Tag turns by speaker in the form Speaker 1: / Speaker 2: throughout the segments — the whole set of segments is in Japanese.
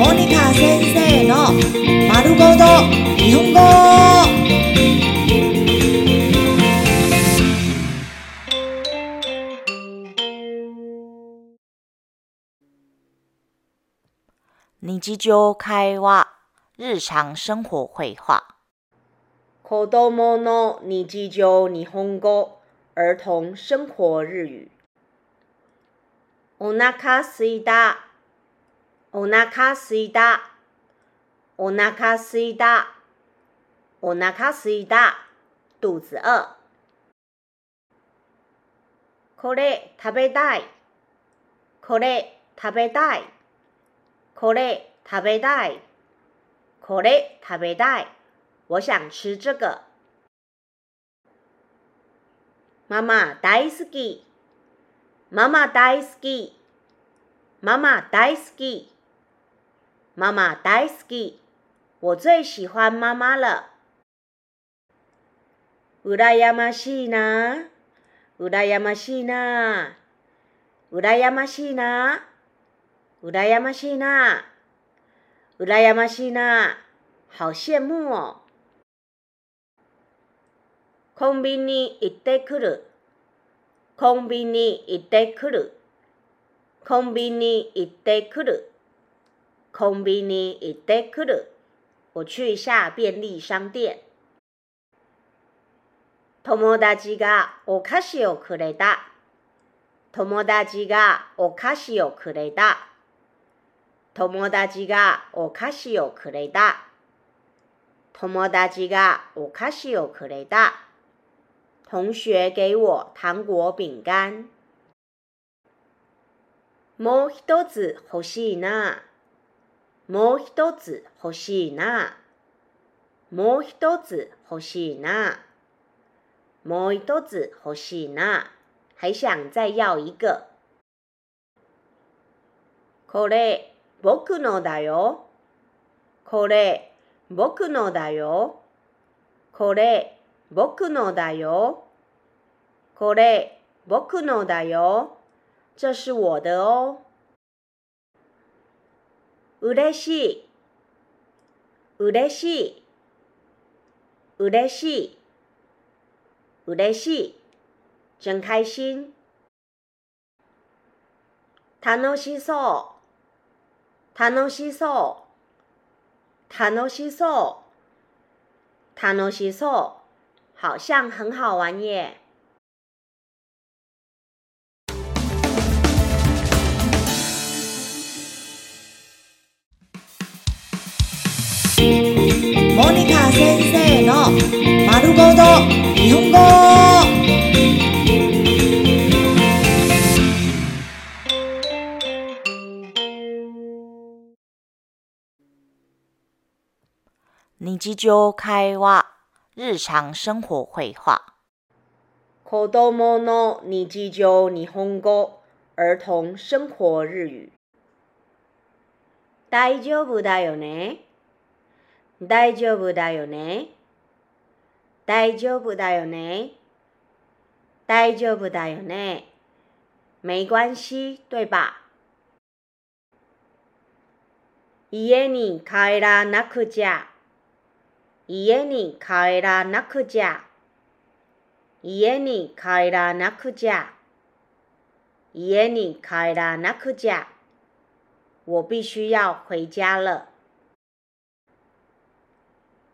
Speaker 1: モニカ先生の丸ごと日本語。
Speaker 2: 日常会話日常生活会話
Speaker 3: 子供の日常日本語儿童生活日語お腹すいた お腹すいたお腹すいたお腹すいた肚子餓これ食べたいこれ食べたいこれ食べたいこれ食べたい我想吃这个。妈妈大好き。妈妈大好き。妈妈大好き。妈妈大好き。我最喜欢妈妈了。羨ましいな。羨ましいな。羨ましいな。羨ましいな。羨ましいな。好羡慕哦。コンビニ行ってくる。コンビニ行ってくる。コンビニ行ってくる。コンビニ行ってくる。我去一下便利商店。友達がお菓子をくれた。友達がお菓子をくれた。友達がお菓子をくれた。友達がお菓子をくれた。同学给我糖果饼干。もう一つ欲しいな。もう一つ欲しいな。もう一つ欲しいな。もう一つ欲しいな。还想再要一个。これ、僕のだよ。これ、僕のだよ。これ、僕のだよ。これ、僕のだよ。这是我的哦。嬉しい。嬉しい。嬉しい。嬉しい。真開心。楽しそう。楽しそう。楽しそう。楽しそう。好像很好玩耶。
Speaker 1: モニカ先生の丸ごと日本語。
Speaker 2: 日常会話日常生活会話
Speaker 3: 子供の日常日本語。儿童生活日語。大丈夫だよね大丈夫だよね？大丈夫だよね？大丈夫だよね？没关系对吧？家に帰らなくちゃ家？に帰らなくちゃ家？に帰らなくちゃ家？に帰らなくちゃ我必须要回家了。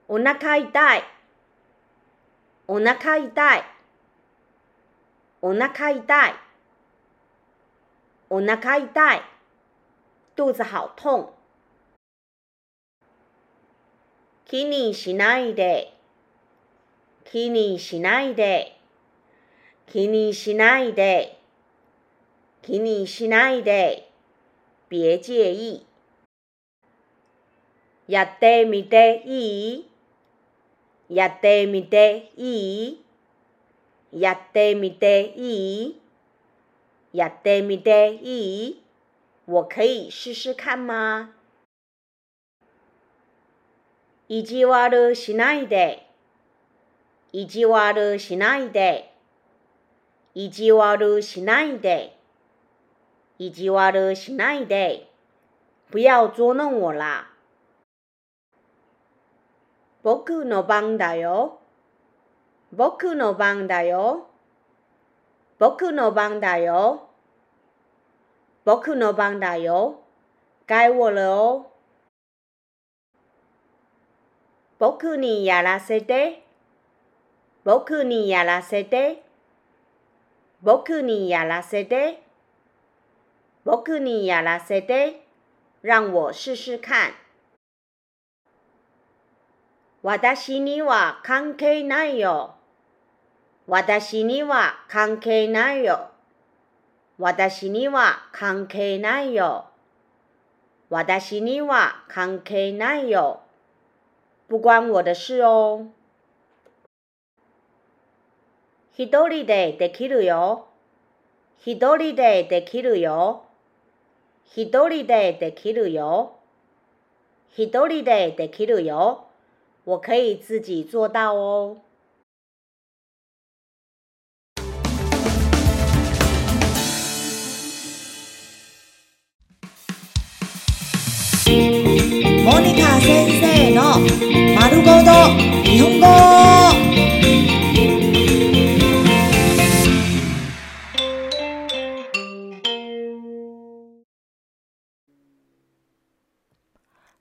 Speaker 3: お腹痛い。お腹痛い。お腹痛い。お腹痛い。肚子好痛。気にしないで。気にしないで。気にしないで。気にしないで。别介意。やってみていい？やってみていい？やってみていい？やってみていい？我可以试试看吗？意地悪しないで。意地悪しないで。意地悪しないで。意地悪しないで。不要捉弄我啦。僕の番だよ。僕の番だよ。僕の番だよ。僕の番だよ。该我了哦。僕にやらせて。僕にやらせて。僕にやらせて。僕にやらせて。让我试试看。私には関係ないよ。私には関係ないよ。私には関係ないよ。私には関係ないよ。不关我的事哦。一人でできるよ。一人でできるよ。一人でできるよ。一人でできるよ。我可以自己做到哦。
Speaker 1: モニカ先生の丸ごと日本語。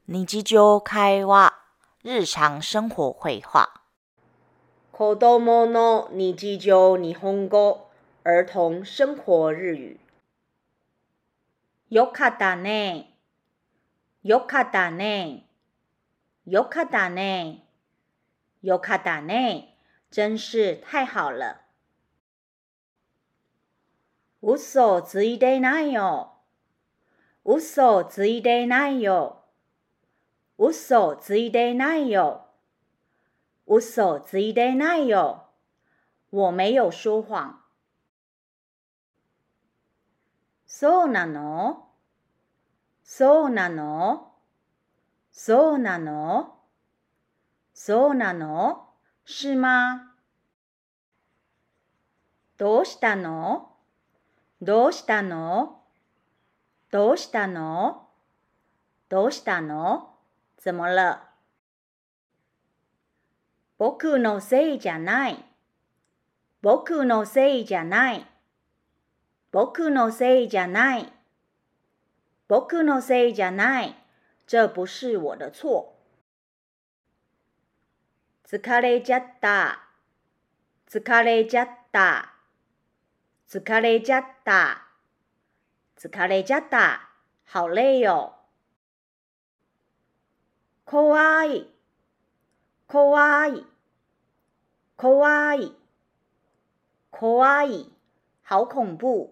Speaker 2: 日常会話、 日常生活会話。
Speaker 3: 子供の日常日本語、儿童生活日語。よかったね。よかったね。よかったね。よかったね。真是太好了。嘘ついてないよ。嘘ついてないよ。嘘ついてないよ。嘘ついてないよ。我没有说谎。そうなの？そうなの？そうなの？そうなの？是吗どうしたの？どうしたの？どうしたの？どうしたの？怎么了？僕のせいじゃない。僕のせいじゃない。僕のせいじゃない。僕のせいじゃない。这不是我的错。疲れちゃった。疲れちゃった。疲れちゃった。疲れちゃった。好累よ。怖い。怖い。怖い。怖い。好恐怖。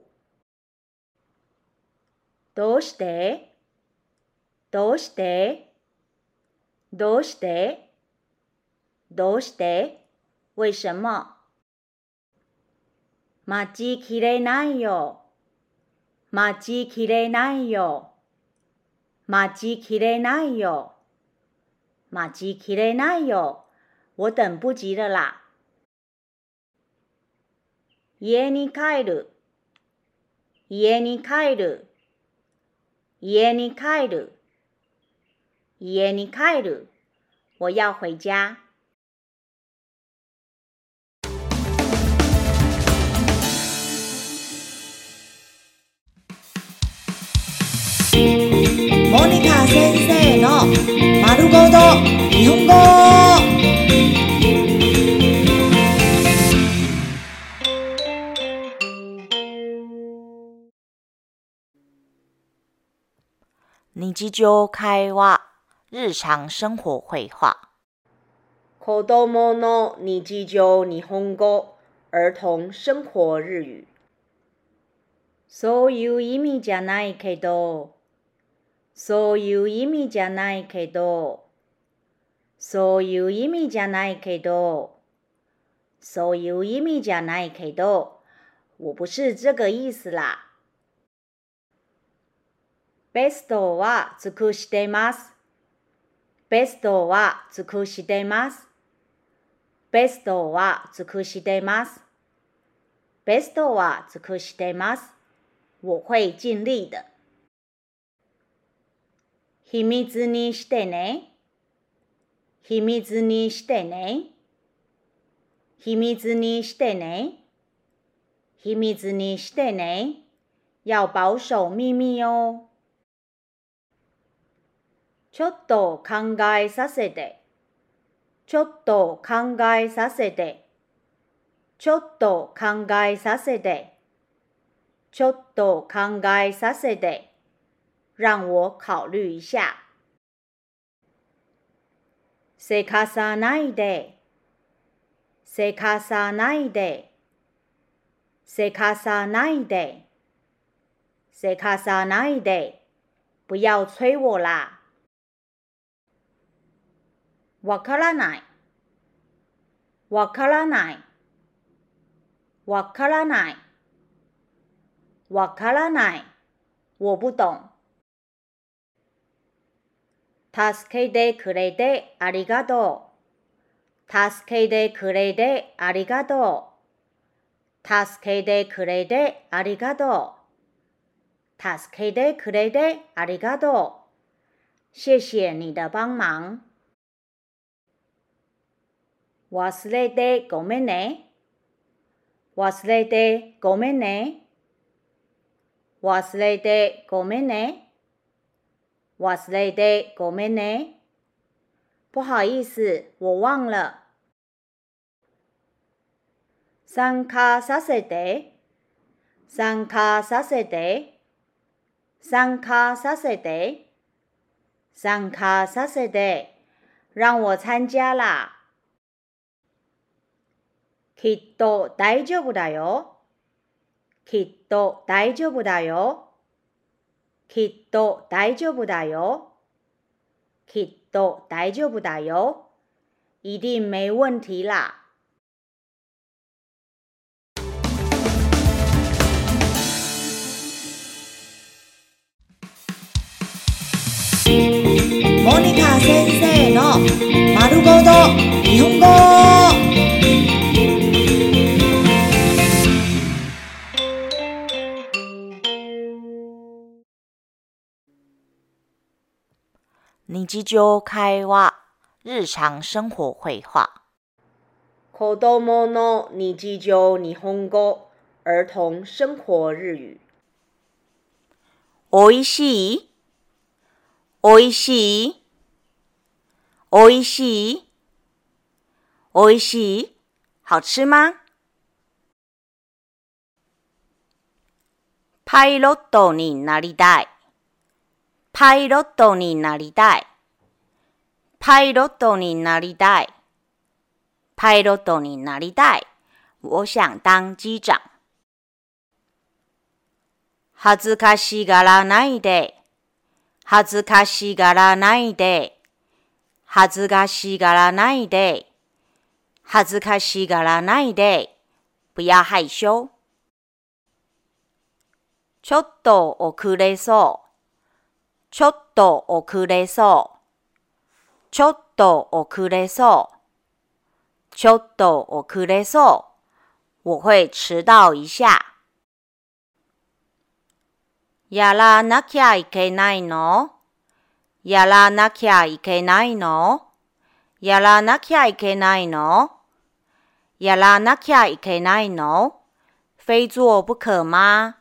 Speaker 3: どうして？どうして？どうして？どうして？为什么？待ちきれないよ。待ちきれないよ。待ちきれないよ。待ちきれないよ。我等不及了啦。家に帰る。家に帰る。家に帰る。家に帰る。我要回家。
Speaker 1: モニカ先生の丸ごと日本語。
Speaker 2: 日常会話、日常生活会話。
Speaker 3: 子供の日常日本語、兒童生活日語。そういう意味じゃないけど、そういう意味じゃないけど、そういう意味じゃないけど、そういう意味じゃないけど、我不是这个意思啦。ベストは尽くしてます。ベストは尽くしてます。ベストは尽くしてます。ベストは尽くしてます。我会尽力的。秘密にしてね。秘密にしてね。秘密にしてね。秘密にしてね。要保守秘密哦。ちょっと考えさせて。ちょっと考えさせて。ちょっと考えさせて。ちょっと考えさせて。让我考虑一下。せかさないで。せかさないで。せかさないで。せかさないで。不要催我啦。わからない。わからない。わからない。わからない。我不懂。助けてくれてありがとう。助けてくれてありがとう。助けてくれてありがとう。助けてくれてありがとう。谢谢你的帮忙。忘れてごめんね。忘れてごめんね。忘れてごめんね。忘れてごめんね。不好意思，我忘了。参加させて。参加させて。参加させて。参加させて。让我参加啦。きっと大丈夫だよ。きっと大丈夫だよ。きっと大丈夫だよ。きっと大丈夫だよ。一定没问题啦。
Speaker 1: モニカ先生の丸ごと日本語
Speaker 2: 日常会話、日常生活会話。
Speaker 3: 子供の日常日本語、儿童生活日語。
Speaker 2: おいしいおいしいおいしいおいしい好吃吗？パイロットになりたい。パイロットになりたい。パイロットになりたい。パイロットになりたい。我想当機長。恥ずかしがらないで。恥ずかしがらないで。恥ずかしがらないで。恥ずかしがらないで。不要害羞。ちょっと遅れそう。ちょっと遅れそう。ちょっと遅れそう。ちょっと遅れそう。我会迟到一下。やらなきゃいけないの？やらなきゃいけないの？やらなきゃいけないの？やらなきゃいけないの？非做不可吗？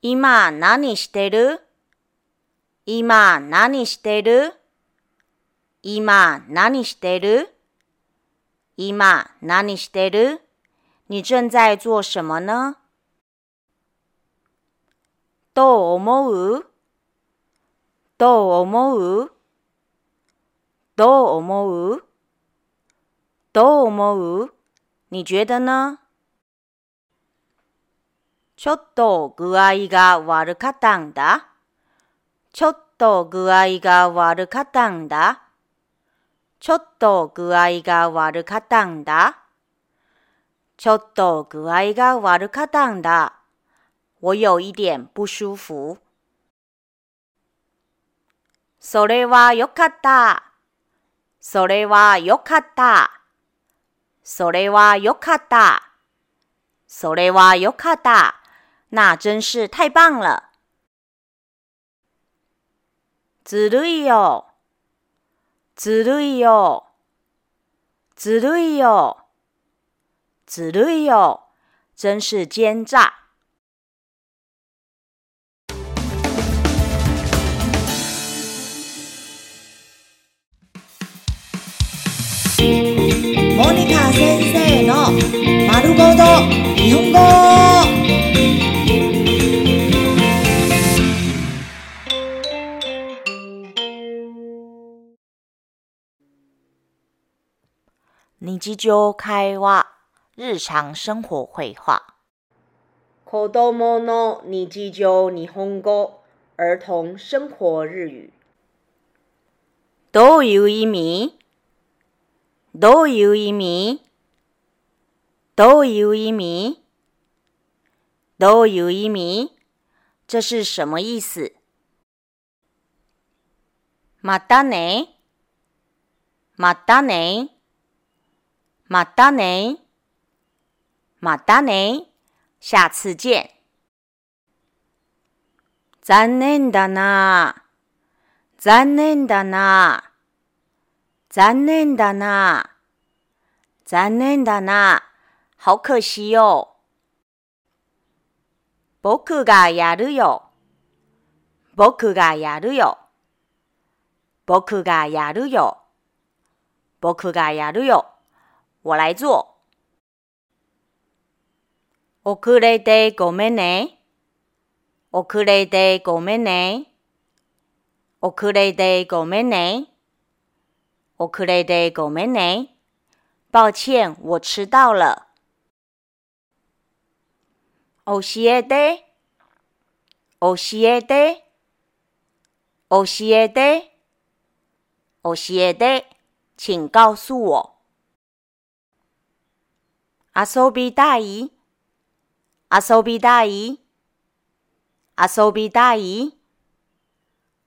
Speaker 2: 今何してる？今何してる？今何してる？今何してる？你正在做什么呢？どう思う？どう思う？どう思う？どう思う？你觉得呢？ちょっと具合が悪かったんだ。ちょっと具合が悪かったんだ。ちょっと具合が悪かったんだ。ちょっと具合が悪かったんだ。我有一点不舒服。それはよかった。それはよかった。それはよかった。それはよかった。那真是太棒了。
Speaker 3: ずるいよ。ずるいよ。ずるいよ。ずるいよ。真是奸诈。
Speaker 2: モニカ先生の丸ごと日本語
Speaker 3: 日常会話、日常生活会話。
Speaker 4: 子供の日常日本語、儿童生活日語。
Speaker 3: どういう意味どういう意味どういう意味どういう意味这是什么意思またねまたね またねまたね下次见。残念だな。残念だな。残念だな。残念だな。好可惜よ。僕がやるよ。僕がやるよ。僕がやるよ。僕がやるよ。我来做。遅れてごめんね。遅れてごめんね。遅れてごめんね。遅れてごめんね。抱歉，我迟到了。教えて。教えて。教えて。教えて。请告诉我。遊びたい遊びたい遊びたい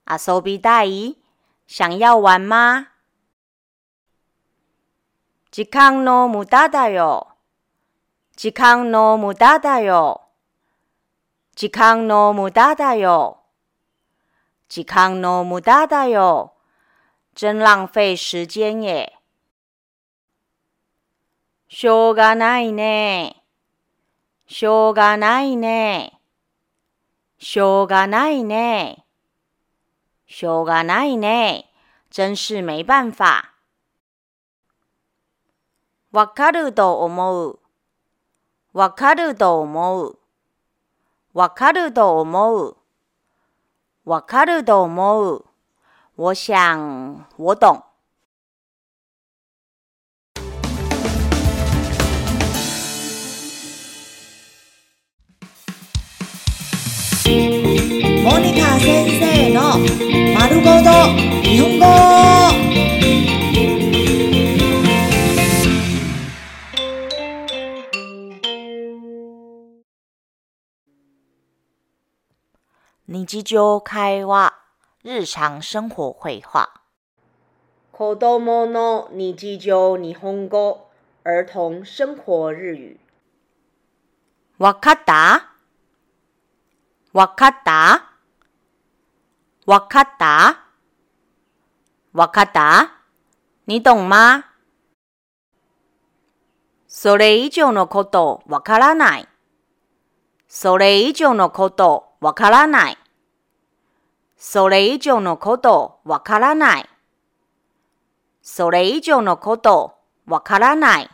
Speaker 3: 遊びたい想要玩吗時間の無駄だよ。時間の無駄だよ。時間の無駄だよ。時間の無駄だよ。真浪費時間耶。 しょうがないね。しょうがないね。しょうがないね。しょうがないね。真是没办法。わかると思う。わかると思う。わかると思う。わかると思う。我想，我懂。
Speaker 2: 先生の丸ごと日本語
Speaker 3: 日常会話、日常生活会話。
Speaker 4: 子供の日常日本語、儿童生活日語。
Speaker 3: わかった？わかった？わかった？わかった？你懂吗それ以上のことわからない。それ以上のことわからない。それ以上のことわからない。それ以上のことわからない。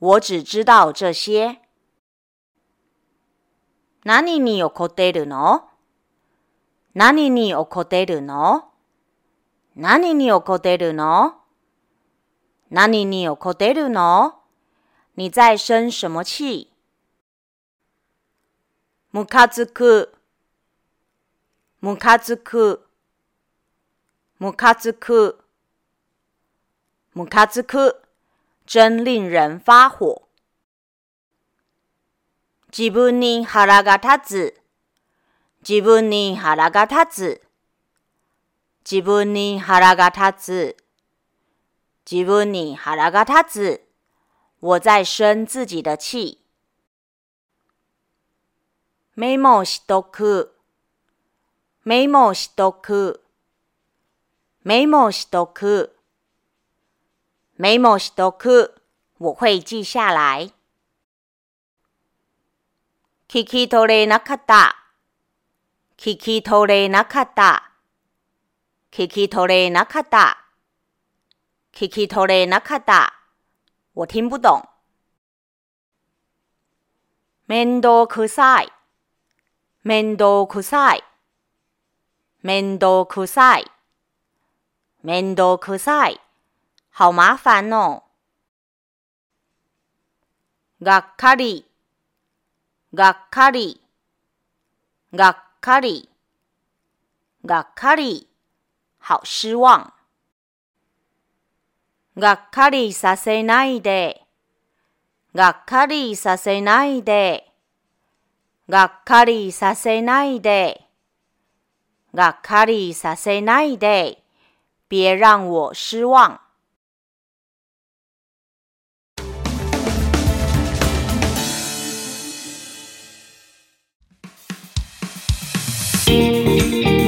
Speaker 3: 我只知道这些。何に怒っているの？何に怒ってるの？何に怒ってるの？何に怒ってるの？你在生什么气？ムカつく、ムカつく、ムカつく、ムカつく、真令人发火。自分に腹が立つ。自分に腹が立つ。自分に腹が立つ。自分に腹が立つ。我在生自己的气。メモしとく。メモしとく。メモしとく。メモしとく。我会记下来。聞き取れなかった。聞き取れなかった。聞き取れなかった。聞き取れなかった。我听不懂。面倒くさい。面倒くさい。面倒くさい。面倒くさい。好麻烦哦。がっかり。がっかり。がっかり。がっかり。好失望。がっかりさせないで。がっかりさせないで。がっかりさせないで。がっかりさせないで。别让我失望。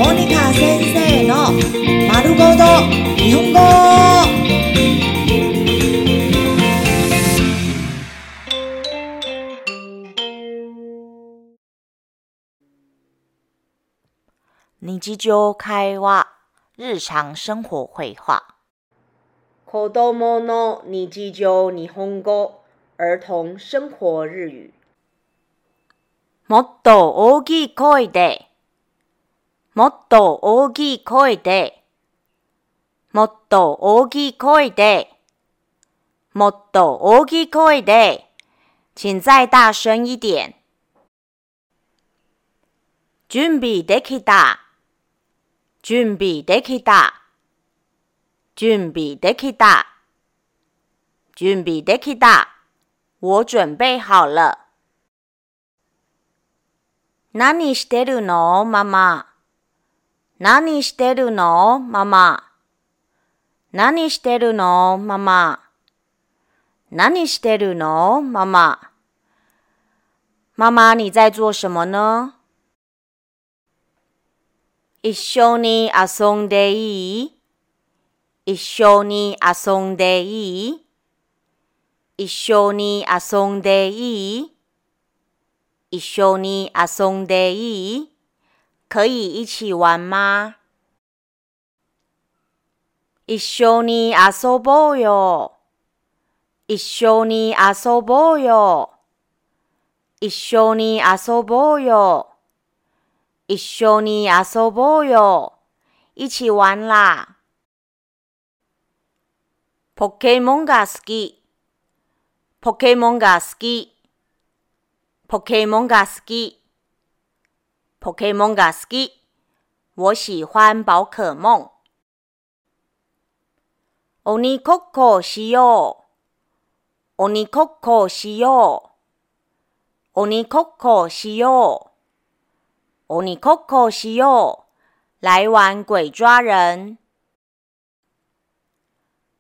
Speaker 5: モニカ先生の丸ごと日本語
Speaker 3: 日常会話、日常生活会話。
Speaker 6: 子供の日常日本語、儿童生活日語。
Speaker 3: もっと大きい声で、もっと大きい声で、もっと大きい声で、もっと大きい声で、请再大声一点。準備できた。準備できた。準備できた。準備できた。我準備好了。何してるの？ママ。何してるの？ママ。何してるの？ママ。何してるの？妈妈。妈妈，你在做什么呢？一緒に遊んでいい？一緒に遊んでいい？一緒に遊んでいい？一緒に遊んでいい？可以一起玩吗？一緒に遊ぼうよ。一緒に遊ぼうよ。一緒に遊ぼうよ。一緒に遊ぼうよ。一起玩啦。ポケモンが好き。ポケモンが好き。ポケモンが好き。ポケモンが好き。我喜欢宝可梦。鬼ごっこしよう。鬼ごっこしよう。鬼ごっこしよう。鬼ごっこしよう。来玩鬼抓人。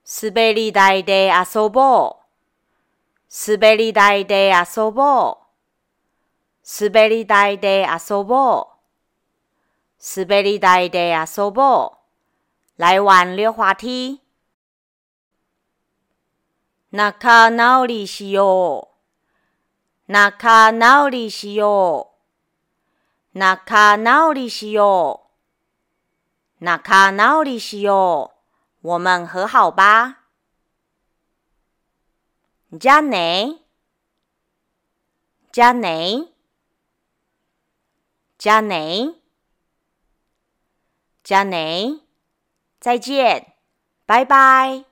Speaker 3: 滑り台で遊ぼう。滑り台で遊ぼう。滑り台で遊ぼう。滑り台で遊ぼう。来玩溜滑梯。仲直りしよう。仲直りしよう。仲直りしよう。仲直りしよう。我们和好吧。じゃね。じゃね。じゃあね。じゃあね。再见。拜拜。